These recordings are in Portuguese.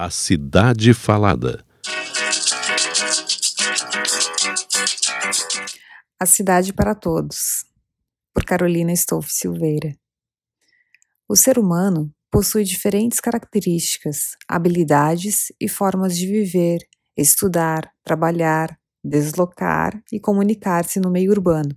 A Cidade Falada. A Cidade para Todos, por Carolina Stolf Silveira. O ser humano possui diferentes características, habilidades e formas de viver, estudar, trabalhar, deslocar e comunicar-se no meio urbano.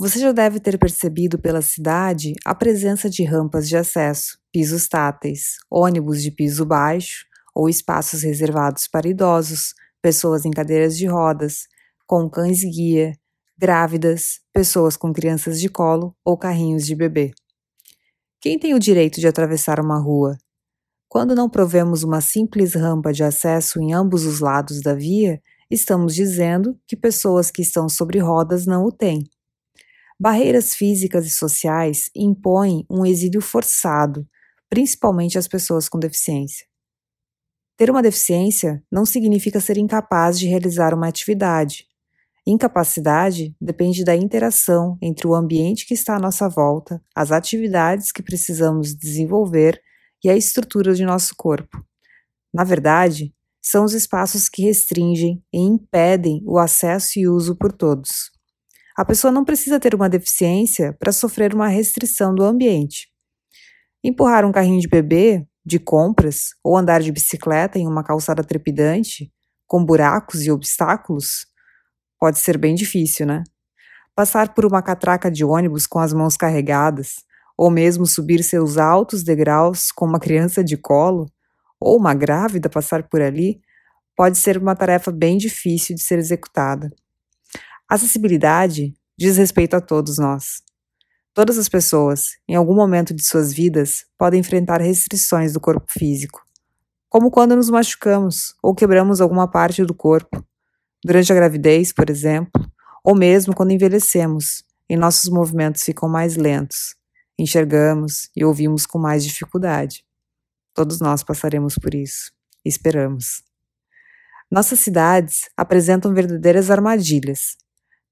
Você já deve ter percebido pela cidade a presença de rampas de acesso, pisos táteis, ônibus de piso baixo ou espaços reservados para idosos, pessoas em cadeiras de rodas, com cães guia, grávidas, pessoas com crianças de colo ou carrinhos de bebê. Quem tem o direito de atravessar uma rua? Quando não provemos uma simples rampa de acesso em ambos os lados da via, estamos dizendo que pessoas que estão sobre rodas não o têm. Barreiras físicas e sociais impõem um exílio forçado, principalmente às pessoas com deficiência. Ter uma deficiência não significa ser incapaz de realizar uma atividade. Incapacidade depende da interação entre o ambiente que está à nossa volta, as atividades que precisamos desenvolver e a estrutura de nosso corpo. Na verdade, são os espaços que restringem e impedem o acesso e uso por todos. A pessoa não precisa ter uma deficiência para sofrer uma restrição do ambiente. Empurrar um carrinho de bebê, de compras, ou andar de bicicleta em uma calçada trepidante, com buracos e obstáculos, pode ser bem difícil, né? Passar por uma catraca de ônibus com as mãos carregadas, ou mesmo subir seus altos degraus com uma criança de colo, ou uma grávida passar por ali, pode ser uma tarefa bem difícil de ser executada. Acessibilidade diz respeito a todos nós. Todas as pessoas, em algum momento de suas vidas, podem enfrentar restrições do corpo físico, como quando nos machucamos ou quebramos alguma parte do corpo, durante a gravidez, por exemplo, ou mesmo quando envelhecemos e nossos movimentos ficam mais lentos, enxergamos e ouvimos com mais dificuldade. Todos nós passaremos por isso. Esperamos. Nossas cidades apresentam verdadeiras armadilhas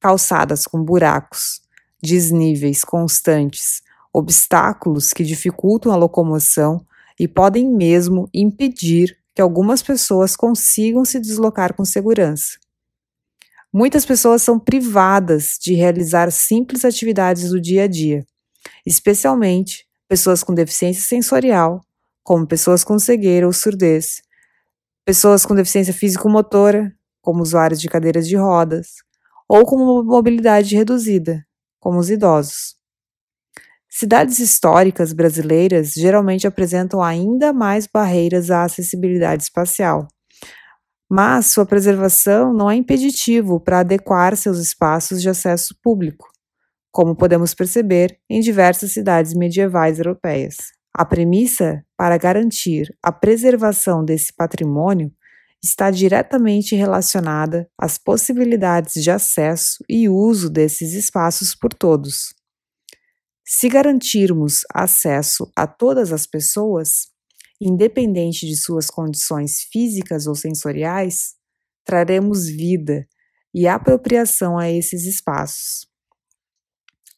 calçadas com buracos, desníveis constantes, obstáculos que dificultam a locomoção e podem mesmo impedir que algumas pessoas consigam se deslocar com segurança. Muitas pessoas são privadas de realizar simples atividades do dia a dia, especialmente pessoas com deficiência sensorial, como pessoas com cegueira ou surdez, pessoas com deficiência físico-motora, como usuários de cadeiras de rodas, ou com mobilidade reduzida, como os idosos. Cidades históricas brasileiras geralmente apresentam ainda mais barreiras à acessibilidade espacial, mas sua preservação não é impeditivo para adequar seus espaços de acesso público, como podemos perceber em diversas cidades medievais europeias. A premissa para garantir a preservação desse patrimônio está diretamente relacionada às possibilidades de acesso e uso desses espaços por todos. Se garantirmos acesso a todas as pessoas, independente de suas condições físicas ou sensoriais, traremos vida e apropriação a esses espaços.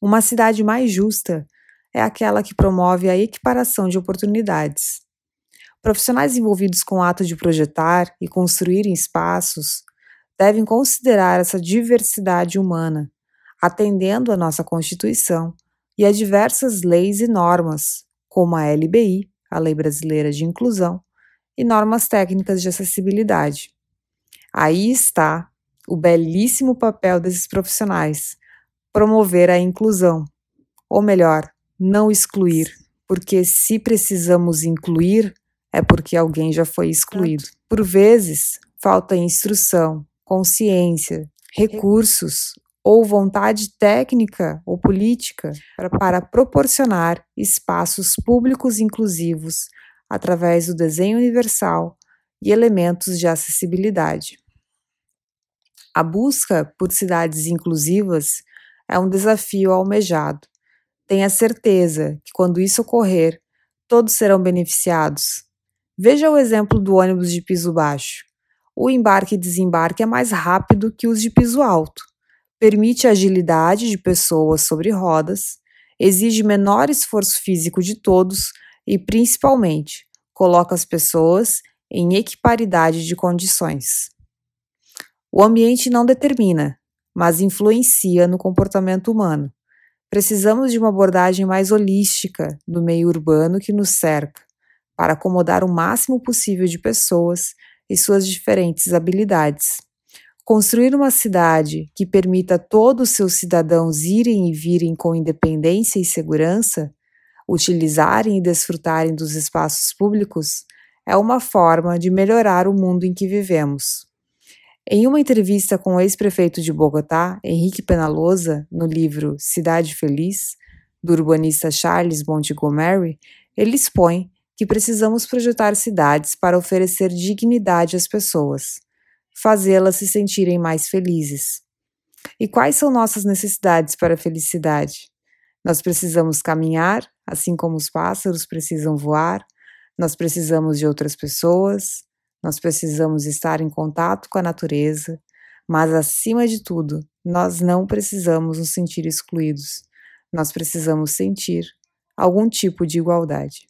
Uma cidade mais justa é aquela que promove a equiparação de oportunidades Profissionais envolvidos com o ato de projetar e construir espaços devem considerar essa diversidade humana, atendendo à nossa Constituição e a diversas leis e normas, como a LBI, a Lei Brasileira de Inclusão, e normas técnicas de acessibilidade. Aí está o belíssimo papel desses profissionais: promover a inclusão, ou melhor, não excluir, porque se precisamos incluir, é porque alguém já foi excluído. Por vezes, falta instrução, consciência, recursos ou vontade técnica ou política para, para proporcionar espaços públicos inclusivos através do desenho universal e elementos de acessibilidade. A busca por cidades inclusivas é um desafio almejado. Tenha certeza que, quando isso ocorrer, todos serão beneficiados, Veja o exemplo do ônibus de piso baixo. O embarque e desembarque é mais rápido que os de piso alto, permite a agilidade de pessoas sobre rodas, exige menor esforço físico de todos e, principalmente, coloca as pessoas em equiparidade de condições. O ambiente não determina, mas influencia no comportamento humano. Precisamos de uma abordagem mais holística do meio urbano que nos cerca, para acomodar o máximo possível de pessoas e suas diferentes habilidades. Construir uma cidade que permita a todos os seus cidadãos irem e virem com independência e segurança, utilizarem e desfrutarem dos espaços públicos, é uma forma de melhorar o mundo em que vivemos. Em uma entrevista com o ex-prefeito de Bogotá, Henrique Penalosa, no livro Cidade Feliz, do urbanista Charles Montgomery, ele expõe que precisamos projetar cidades para oferecer dignidade às pessoas, fazê-las se sentirem mais felizes. E quais são nossas necessidades para a felicidade? Nós precisamos caminhar, assim como os pássaros precisam voar, nós precisamos de outras pessoas, nós precisamos estar em contato com a natureza, mas acima de tudo, nós não precisamos nos sentir excluídos. Nós precisamos sentir algum tipo de igualdade.